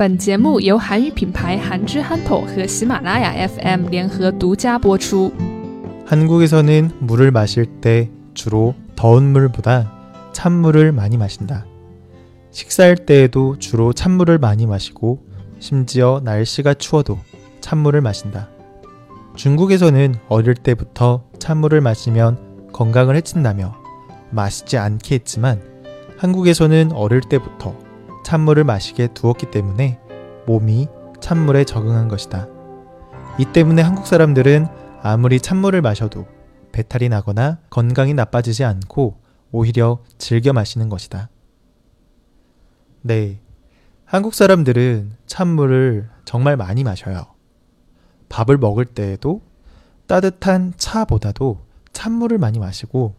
本节目由韩语品牌韩之憨头和喜马拉雅 FM 联合独家播出。 한국에서는 물을 마실 때 주로 더운 물보다 찬물을 많이 마신다. 식사할 때에도 주로 찬물을 많이 마시고 심지어 날씨가 추워도 찬물을 마신다. 중국에서는 어릴 때부터 찬물을 마시면 건강을 해친다며 마시지 않게 했지만 한국에서는 어릴 때부터 찬물을 마시게 두었기 때문에 몸이 찬물에 적응한 것이다. 이 때문에 한국 사람들은 아무리 찬물을 마셔도 배탈이 나거나 건강이 나빠지지 않고 오히려 즐겨 마시는 것이다. 네. 한국 사람들은 찬물을 정말 많이 마셔요. 밥을 먹을 때에도 따뜻한 차보다도 찬물을 많이 마시고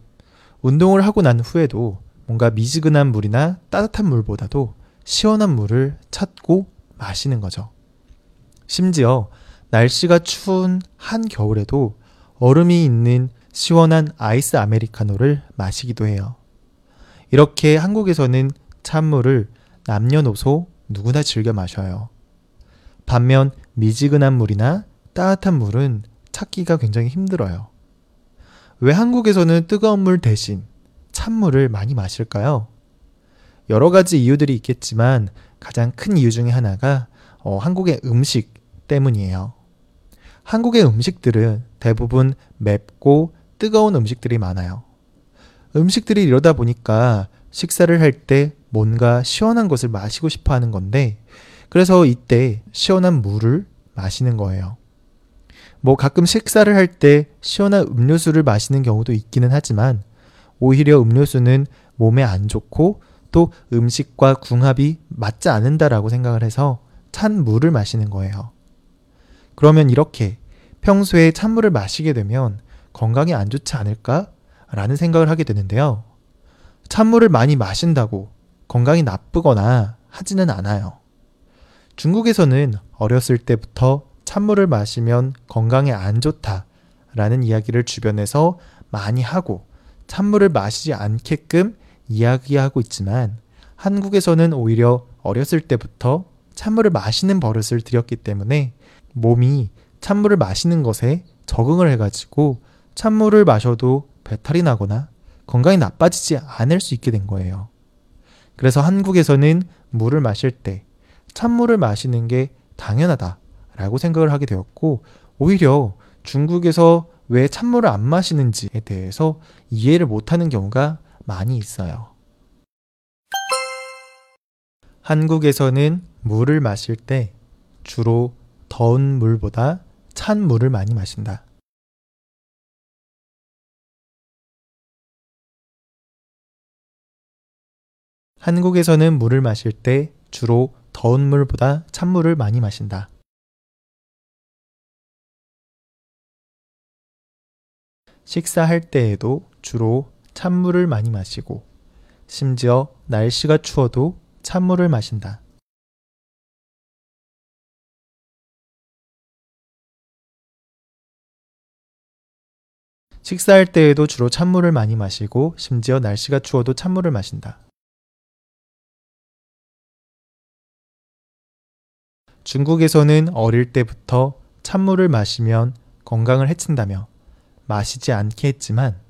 운동을 하고 난 후에도 뭔가 미지근한 물이나 따뜻한 물보다도 시원한 물을 찾고 마시는 거죠. 심지어 날씨가 추운 한 겨울에도 얼음이 있는 시원한 아이스 아메리카노를 마시기도 해요. 이렇게 한국에서는 찬물을 남녀노소 누구나 즐겨 마셔요. 반면 미지근한 물이나 따뜻한 물은 찾기가 굉장히 힘들어요. 왜 한국에서는 뜨거운 물 대신 찬물을 많이 마실까요? 여러 가지 이유들이 있겠지만 가장 큰 이유 중에 하나가 어, 한국의 음식 때문이에요. 한국의 음식들은 대부분 맵고 뜨거운 음식들이 많아요. 음식들이 이러다 보니까 식사를 할 때 뭔가 시원한 것을 마시고 싶어 하는 건데, 그래서 이때 시원한 물을 마시는 거예요. 뭐 가끔 식사를 할 때 시원한 음료수를 마시는 경우도 있기는 하지만, 오히려 음료수는 몸에 안 좋고 또 음식과 궁합이 맞지 않는다라고 생각을 해서 찬 물을 마시는 거예요. 그러면 이렇게 평소에 찬물을 마시게 되면 건강에 안 좋지 않을까? 라는 생각을 하게 되는데요. 찬물을 많이 마신다고 건강이 나쁘거나 하지는 않아요. 중국에서는 어렸을 때부터 찬물을 마시면 건강에 안 좋다 라는 이야기를 주변에서 많이 하고 찬물을 마시지 않게끔 이야기하고 있지만 한국에서는 오히려 어렸을 때부터 찬물을 마시는 버릇을 들였기 때문에 몸이 찬물을 마시는 것에 적응을 해가지고 찬물을 마셔도 배탈이 나거나 건강이 나빠지지 않을 수 있게 된 거예요. 그래서 한국에서는 물을 마실 때 찬물을 마시는 게 당연하다라고 생각을 하게 되었고 오히려 중국에서 왜 찬물을 안 마시는지에 대해서 이해를 못하는 경우가 많이 있어요. 한국에서는 물을 마실 때 주로 더운 물보다 찬 물을 많이 마신다. 한국에서는 물을 마실 때 주로 더운 물보다 찬물을 많이 마신다. 식사할 때에도 주로 찬물을 많이 마시고 심지어 날씨가 추워도 찬물을 마신다. 식사할 때에도 주로 찬물을 많이 마시고 심지어 날씨가 추워도 찬물을 마신다. 중국에서는 어릴 때부터 찬물을 마시면 건강을 해친다며 마시지 않게 했지만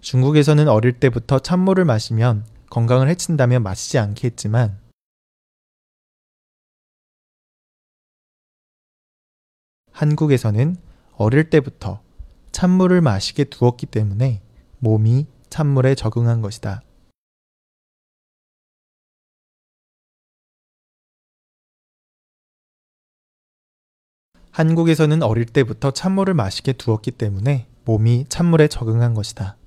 중국에서는 어릴 때부터 찬물을 마시면 건강을 해친다며 마시지 않게 했지만 한국에서는 어릴 때부터 찬물을 마시게 두었기 때문에 몸이 찬물에 적응한 것이다. 한국에서는 어릴 때부터 찬물을 마시게 두었기 때문에 몸이 찬물에 적응한 것이다.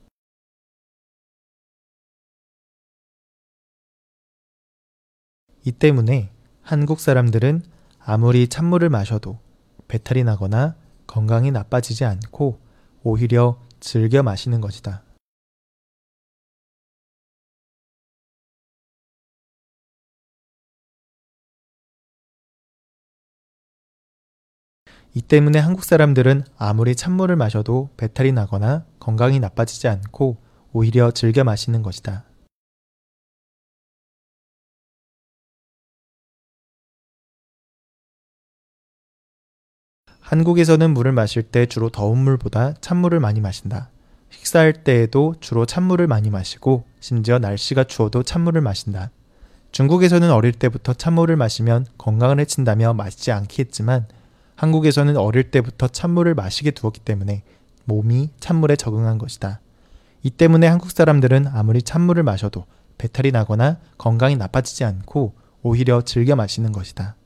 이 때문에 한국 사람들은 아무리 찬물을 마셔도 배탈이 나거나 건강이 나빠지지 않고 오히려 즐겨 마시는 것이다. 이 때문에 한국 사람들은 아무리 찬물을 마셔도 배탈이 나거나 건강이 나빠지지 않고 오히려 즐겨 마시는 것이다. 한국에서는 물을 마실 때 주로 더운 물보다 찬물을 많이 마신다. 식사할 때에도 주로 찬물을 많이 마시고 심지어 날씨가 추워도 찬물을 마신다. 중국에서는 어릴 때부터 찬물을 마시면 건강을 해친다며 마시지 않게 했지만 한국에서는 어릴 때부터 찬물을 마시게 두었기 때문에 몸이 찬물에 적응한 것이다. 이 때문에 한국 사람들은 아무리 찬물을 마셔도 배탈이 나거나 건강이 나빠지지 않고 오히려 즐겨 마시는 것이다.